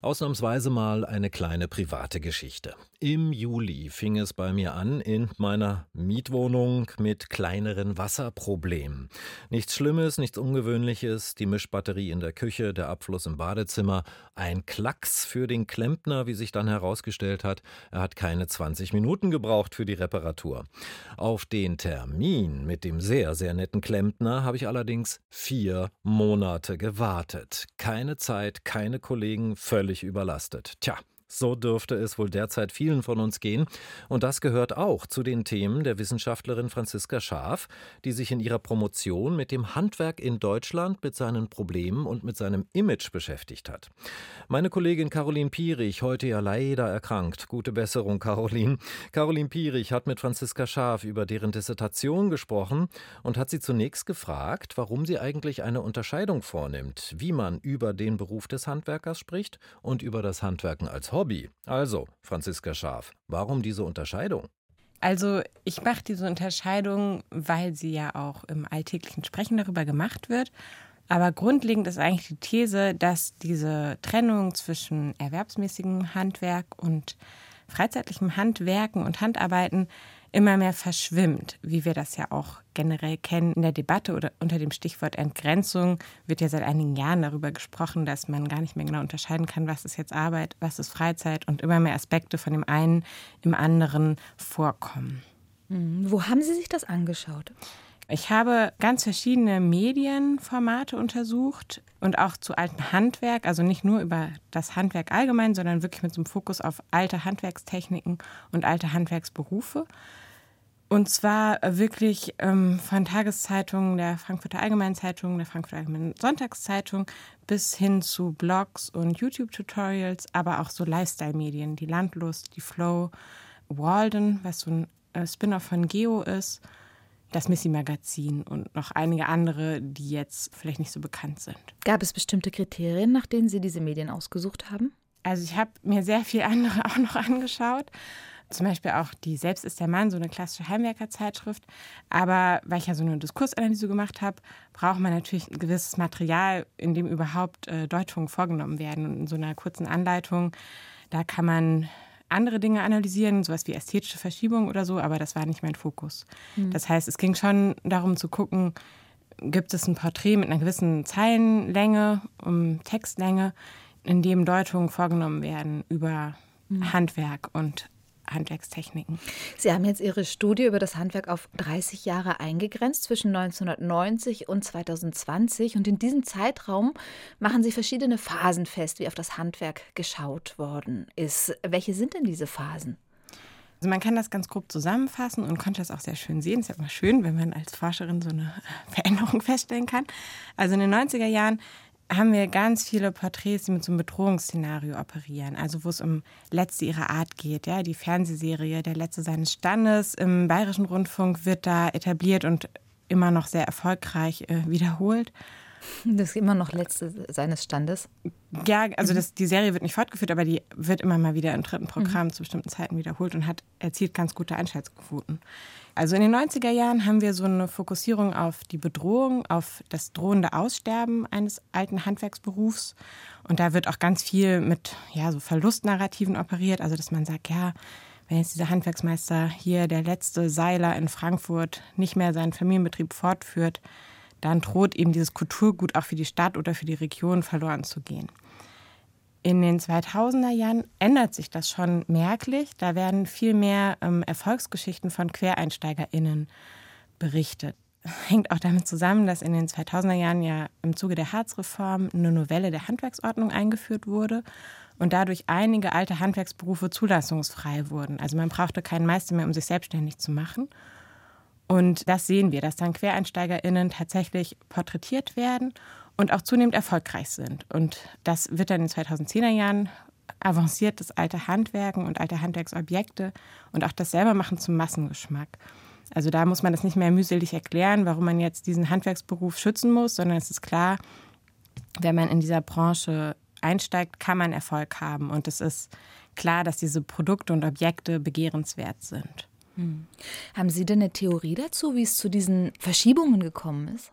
Ausnahmsweise mal eine kleine private Geschichte. Im Juli fing es bei mir an in meiner Mietwohnung mit kleineren Wasserproblemen. Nichts Schlimmes, nichts Ungewöhnliches, die Mischbatterie in der Küche, der Abfluss im Badezimmer, ein Klacks für den Klempner, wie sich dann herausgestellt hat. Er hat keine 20 Minuten gebraucht für die Reparatur. Auf den Termin mit dem sehr, sehr netten Klempner habe ich allerdings vier Monate gewartet. Keine Zeit, keine Kollegen, völlig völlig überlastet. Tja, so dürfte es wohl derzeit vielen von uns gehen. Und das gehört auch zu den Themen der Wissenschaftlerin Franziska Schaaf, die sich in ihrer Promotion mit dem Handwerk in Deutschland, mit seinen Problemen und mit seinem Image beschäftigt hat. Meine Kollegin Caroline Pierich, heute ja leider erkrankt. Gute Besserung, Caroline. Caroline Pierich hat mit Franziska Schaaf über deren Dissertation gesprochen und hat sie zunächst gefragt, warum sie eigentlich eine Unterscheidung vornimmt, wie man über den Beruf des Handwerkers spricht und über das Handwerken als Hobby. Hobby. Also, Franziska Scharf, warum diese Unterscheidung? Also ich mache diese Unterscheidung, weil sie ja auch im alltäglichen Sprechen darüber gemacht wird. Aber grundlegend ist eigentlich die These, dass diese Trennung zwischen erwerbsmäßigem Handwerk und freizeitlichem Handwerken und Handarbeiten immer mehr verschwimmt, wie wir das ja auch generell kennen. In der Debatte oder unter dem Stichwort Entgrenzung wird ja seit einigen Jahren darüber gesprochen, dass man gar nicht mehr genau unterscheiden kann, was ist jetzt Arbeit, was ist Freizeit und immer mehr Aspekte von dem einen im anderen vorkommen. Mhm. Wo haben Sie sich das angeschaut? Ich habe ganz verschiedene Medienformate untersucht und auch zu altem Handwerk, also nicht nur über das Handwerk allgemein, sondern wirklich mit so einem Fokus auf alte Handwerkstechniken und alte Handwerksberufe. Und zwar wirklich ähm, von Tageszeitungen der Frankfurter Allgemeinen Zeitung, der Frankfurter Allgemeinen Sonntagszeitung bis hin zu Blogs und YouTube-Tutorials, aber auch so Lifestyle-Medien, die Landlust, die Flow, Walden, was so ein äh, Spin-off von Geo ist das Missy-Magazin und noch einige andere, die jetzt vielleicht nicht so bekannt sind. Gab es bestimmte Kriterien, nach denen Sie diese Medien ausgesucht haben? Also ich habe mir sehr viel andere auch noch angeschaut. Zum Beispiel auch die Selbst ist der Mann, so eine klassische Heimwerkerzeitschrift. Aber weil ich ja so eine Diskursanalyse gemacht habe, braucht man natürlich ein gewisses Material, in dem überhaupt äh, Deutungen vorgenommen werden. Und in so einer kurzen Anleitung, da kann man andere Dinge analysieren, sowas wie ästhetische Verschiebung oder so, aber das war nicht mein Fokus. Mhm. Das heißt, es ging schon darum zu gucken, gibt es ein Porträt mit einer gewissen Zeilenlänge, um Textlänge, in dem Deutungen vorgenommen werden über mhm. Handwerk und Handwerkstechniken. Sie haben jetzt Ihre Studie über das Handwerk auf 30 Jahre eingegrenzt, zwischen 1990 und 2020. Und in diesem Zeitraum machen Sie verschiedene Phasen fest, wie auf das Handwerk geschaut worden ist. Welche sind denn diese Phasen? Also man kann das ganz grob zusammenfassen und konnte das auch sehr schön sehen. Es ist ja immer schön, wenn man als Forscherin so eine Veränderung feststellen kann. Also in den 90er Jahren haben wir ganz viele Porträts, die mit so einem Bedrohungsszenario operieren. Also wo es um Letzte ihrer Art geht. Ja? Die Fernsehserie Der Letzte seines Standes im Bayerischen Rundfunk wird da etabliert und immer noch sehr erfolgreich äh, wiederholt. Das ist immer noch Letzte seines Standes. Ja, also das, die Serie wird nicht fortgeführt, aber die wird immer mal wieder im dritten Programm mhm. zu bestimmten Zeiten wiederholt und hat erzielt ganz gute Einschaltquoten. Also in den 90er Jahren haben wir so eine Fokussierung auf die Bedrohung, auf das drohende Aussterben eines alten Handwerksberufs. Und da wird auch ganz viel mit ja, so Verlustnarrativen operiert. Also dass man sagt, ja, wenn jetzt dieser Handwerksmeister hier, der letzte Seiler in Frankfurt, nicht mehr seinen Familienbetrieb fortführt, dann droht eben dieses Kulturgut auch für die Stadt oder für die Region verloren zu gehen. In den 2000er Jahren ändert sich das schon merklich. Da werden viel mehr ähm, Erfolgsgeschichten von QuereinsteigerInnen berichtet. Hängt auch damit zusammen, dass in den 2000er Jahren ja im Zuge der Harzreform eine Novelle der Handwerksordnung eingeführt wurde und dadurch einige alte Handwerksberufe zulassungsfrei wurden. Also man brauchte keinen Meister mehr, um sich selbstständig zu machen. Und das sehen wir, dass dann QuereinsteigerInnen tatsächlich porträtiert werden und auch zunehmend erfolgreich sind. Und das wird dann in den 2010er Jahren avanciert, das alte Handwerken und alte Handwerksobjekte und auch das Selbermachen zum Massengeschmack. Also da muss man das nicht mehr mühselig erklären, warum man jetzt diesen Handwerksberuf schützen muss, sondern es ist klar, wenn man in dieser Branche einsteigt, kann man Erfolg haben. Und es ist klar, dass diese Produkte und Objekte begehrenswert sind. Hm. Haben Sie denn eine Theorie dazu, wie es zu diesen Verschiebungen gekommen ist?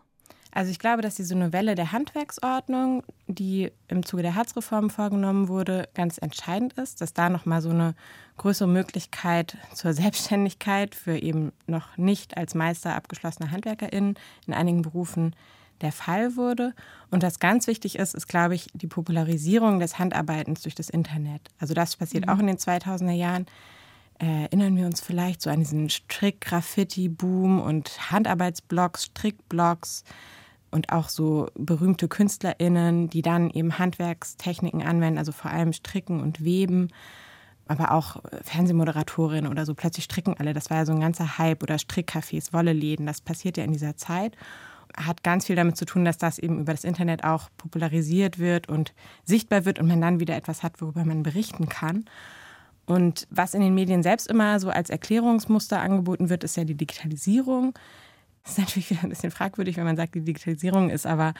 Also ich glaube, dass diese Novelle der Handwerksordnung, die im Zuge der Harzreform vorgenommen wurde, ganz entscheidend ist, dass da nochmal so eine größere Möglichkeit zur Selbstständigkeit für eben noch nicht als Meister abgeschlossene HandwerkerInnen in einigen Berufen der Fall wurde. Und was ganz wichtig ist, ist, glaube ich, die Popularisierung des Handarbeitens durch das Internet. Also das passiert mhm. auch in den 2000er Jahren. Erinnern wir uns vielleicht so an diesen Strick-Graffiti-Boom und Handarbeitsblogs, Strickblogs und auch so berühmte KünstlerInnen, die dann eben Handwerkstechniken anwenden, also vor allem Stricken und Weben aber auch Fernsehmoderatorinnen oder so, plötzlich stricken alle. Das war ja so ein ganzer Hype oder Strickcafés, Wolleläden. Das passiert ja in dieser Zeit hat ganz viel damit zu tun, dass das eben über das Internet auch popularisiert wird und sichtbar wird und man dann wieder etwas hat, worüber man berichten kann. Und was in den Medien selbst immer so als Erklärungsmuster angeboten wird, ist ja die Digitalisierung. Das ist natürlich wieder ein bisschen fragwürdig, wenn man sagt, die Digitalisierung ist aber,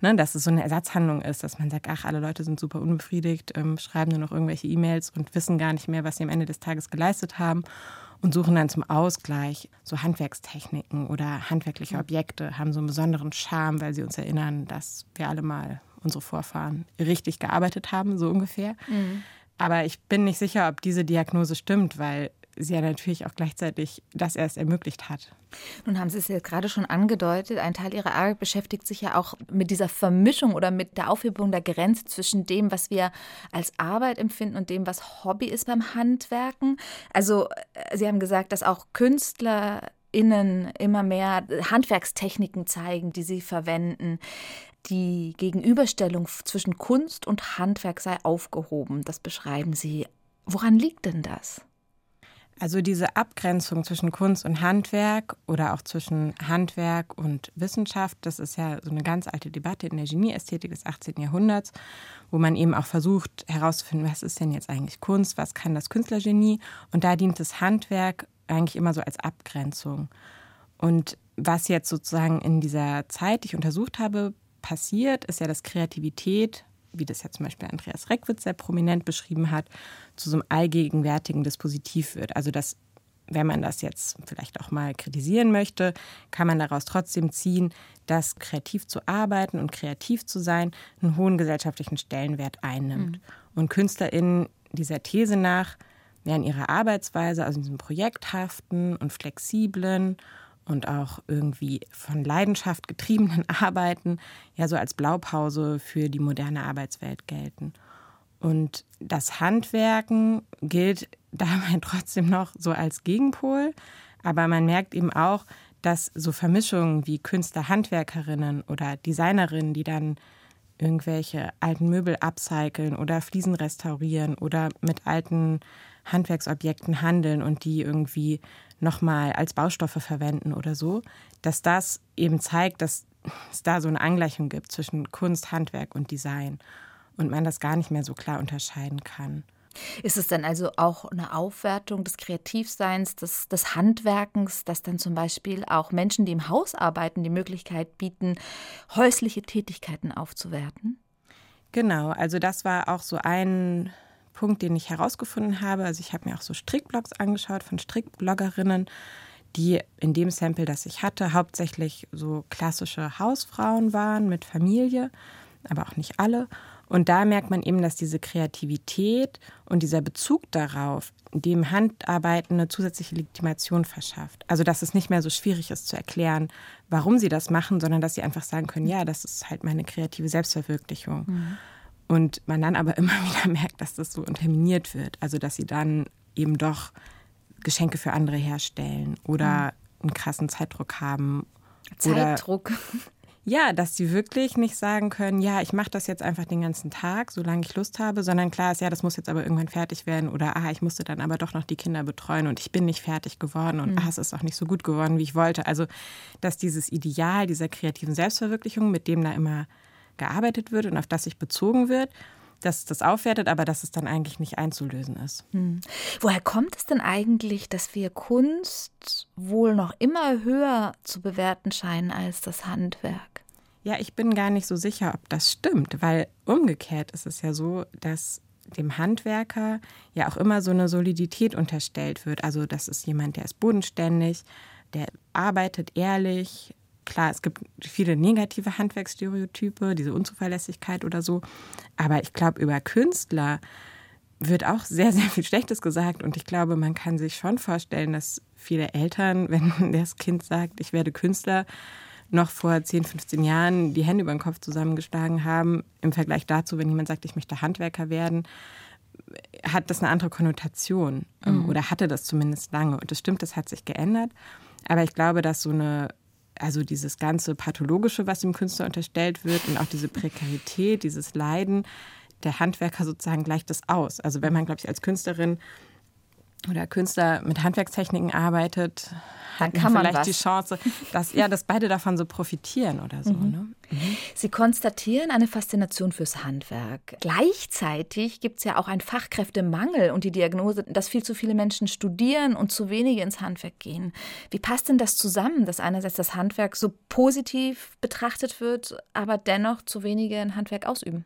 ne, dass es so eine Ersatzhandlung ist, dass man sagt, ach, alle Leute sind super unbefriedigt, ähm, schreiben nur noch irgendwelche E-Mails und wissen gar nicht mehr, was sie am Ende des Tages geleistet haben und suchen dann zum Ausgleich so Handwerkstechniken oder handwerkliche Objekte, haben so einen besonderen Charme, weil sie uns erinnern, dass wir alle mal unsere Vorfahren richtig gearbeitet haben, so ungefähr. Mhm. Aber ich bin nicht sicher, ob diese Diagnose stimmt, weil sie ja natürlich auch gleichzeitig das erst ermöglicht hat. Nun haben Sie es jetzt gerade schon angedeutet, ein Teil Ihrer Arbeit beschäftigt sich ja auch mit dieser Vermischung oder mit der Aufhebung der Grenze zwischen dem, was wir als Arbeit empfinden und dem, was Hobby ist beim Handwerken. Also äh, Sie haben gesagt, dass auch KünstlerInnen immer mehr Handwerkstechniken zeigen, die sie verwenden. Die Gegenüberstellung zwischen Kunst und Handwerk sei aufgehoben. Das beschreiben Sie. Woran liegt denn das? Also diese Abgrenzung zwischen Kunst und Handwerk oder auch zwischen Handwerk und Wissenschaft, das ist ja so eine ganz alte Debatte in der Genieästhetik des 18. Jahrhunderts, wo man eben auch versucht herauszufinden, was ist denn jetzt eigentlich Kunst, was kann das Künstlergenie und da dient das Handwerk eigentlich immer so als Abgrenzung. Und was jetzt sozusagen in dieser Zeit, die ich untersucht habe, passiert, ist ja, dass Kreativität wie das ja zum Beispiel Andreas Reckwitz sehr prominent beschrieben hat, zu so einem allgegenwärtigen Dispositiv wird. Also dass, wenn man das jetzt vielleicht auch mal kritisieren möchte, kann man daraus trotzdem ziehen, dass kreativ zu arbeiten und kreativ zu sein einen hohen gesellschaftlichen Stellenwert einnimmt. Mhm. Und KünstlerInnen dieser These nach werden ihre Arbeitsweise, also in diesem projekthaften und flexiblen und auch irgendwie von Leidenschaft getriebenen Arbeiten ja so als Blaupause für die moderne Arbeitswelt gelten. Und das Handwerken gilt dabei trotzdem noch so als Gegenpol, aber man merkt eben auch, dass so Vermischungen wie Künstler-Handwerkerinnen oder Designerinnen, die dann irgendwelche alten Möbel upcyclen oder Fliesen restaurieren oder mit alten Handwerksobjekten handeln und die irgendwie nochmal als Baustoffe verwenden oder so, dass das eben zeigt, dass es da so eine Angleichung gibt zwischen Kunst, Handwerk und Design und man das gar nicht mehr so klar unterscheiden kann. Ist es dann also auch eine Aufwertung des Kreativseins, des, des Handwerkens, dass dann zum Beispiel auch Menschen, die im Haus arbeiten, die Möglichkeit bieten, häusliche Tätigkeiten aufzuwerten? Genau, also das war auch so ein Punkt, den ich herausgefunden habe. Also ich habe mir auch so Strickblogs angeschaut von Strickbloggerinnen, die in dem Sample, das ich hatte, hauptsächlich so klassische Hausfrauen waren mit Familie, aber auch nicht alle. Und da merkt man eben, dass diese Kreativität und dieser Bezug darauf dem Handarbeiten eine zusätzliche Legitimation verschafft. Also dass es nicht mehr so schwierig ist zu erklären, warum sie das machen, sondern dass sie einfach sagen können, ja, das ist halt meine kreative Selbstverwirklichung. Mhm. Und man dann aber immer wieder merkt, dass das so unterminiert wird. Also dass sie dann eben doch Geschenke für andere herstellen oder mhm. einen krassen Zeitdruck haben. Zeitdruck. Oder, ja, dass sie wirklich nicht sagen können, ja, ich mache das jetzt einfach den ganzen Tag, solange ich Lust habe, sondern klar ist, ja, das muss jetzt aber irgendwann fertig werden oder ah, ich musste dann aber doch noch die Kinder betreuen und ich bin nicht fertig geworden und mhm. ah, es ist auch nicht so gut geworden, wie ich wollte. Also, dass dieses Ideal dieser kreativen Selbstverwirklichung, mit dem da immer gearbeitet wird und auf das sich bezogen wird, dass das aufwertet, aber dass es dann eigentlich nicht einzulösen ist. Hm. Woher kommt es denn eigentlich, dass wir Kunst wohl noch immer höher zu bewerten scheinen als das Handwerk? Ja, ich bin gar nicht so sicher, ob das stimmt, weil umgekehrt ist es ja so, dass dem Handwerker ja auch immer so eine Solidität unterstellt wird. Also das ist jemand, der ist bodenständig, der arbeitet ehrlich, klar, es gibt viele negative Handwerksstereotype, diese Unzuverlässigkeit oder so. Aber ich glaube, über Künstler wird auch sehr, sehr viel Schlechtes gesagt. Und ich glaube, man kann sich schon vorstellen, dass viele Eltern, wenn das Kind sagt, ich werde Künstler, noch vor 10, 15 Jahren die Hände über den Kopf zusammengeschlagen haben. Im Vergleich dazu, wenn jemand sagt, ich möchte Handwerker werden, hat das eine andere Konnotation ähm, mhm. oder hatte das zumindest lange. Und das stimmt, das hat sich geändert. Aber ich glaube, dass so eine, also dieses ganze Pathologische, was dem Künstler unterstellt wird und auch diese Prekarität, dieses Leiden, der Handwerker sozusagen gleicht das aus. Also wenn man, glaube ich, als Künstlerin oder Künstler mit Handwerkstechniken arbeitet, dann kann man vielleicht was. die Chance, dass, ja, dass beide davon so profitieren oder so. Mhm. Ne? Mhm. Sie konstatieren eine Faszination fürs Handwerk. Gleichzeitig gibt es ja auch einen Fachkräftemangel und die Diagnose, dass viel zu viele Menschen studieren und zu wenige ins Handwerk gehen. Wie passt denn das zusammen, dass einerseits das Handwerk so positiv betrachtet wird, aber dennoch zu wenige ein Handwerk ausüben?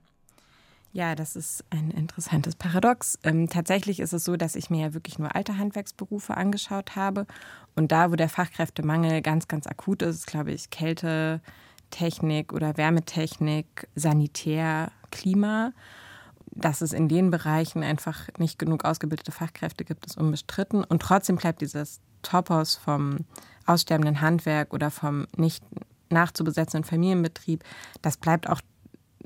Ja, das ist ein interessantes Paradox. Ähm, tatsächlich ist es so, dass ich mir ja wirklich nur alte Handwerksberufe angeschaut habe. Und da, wo der Fachkräftemangel ganz, ganz akut ist, glaube ich, Kälte, Technik oder Wärmetechnik, Sanitär, Klima. Dass es in den Bereichen einfach nicht genug ausgebildete Fachkräfte gibt, ist unbestritten. Und trotzdem bleibt dieses Topos vom aussterbenden Handwerk oder vom nicht nachzubesetzenden Familienbetrieb, das bleibt auch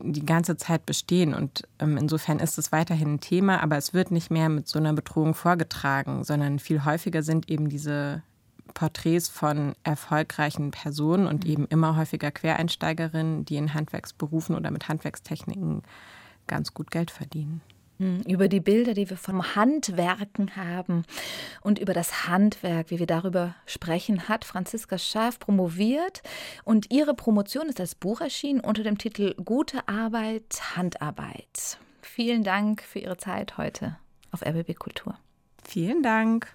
die ganze Zeit bestehen. Und ähm, insofern ist es weiterhin ein Thema, aber es wird nicht mehr mit so einer Bedrohung vorgetragen, sondern viel häufiger sind eben diese Porträts von erfolgreichen Personen und eben immer häufiger Quereinsteigerinnen, die in Handwerksberufen oder mit Handwerkstechniken ganz gut Geld verdienen. Hm, über die Bilder, die wir vom Handwerken haben und über das Handwerk, wie wir darüber sprechen, hat Franziska Schaaf promoviert und ihre Promotion ist als Buch erschienen unter dem Titel Gute Arbeit, Handarbeit. Vielen Dank für Ihre Zeit heute auf RBB Kultur. Vielen Dank.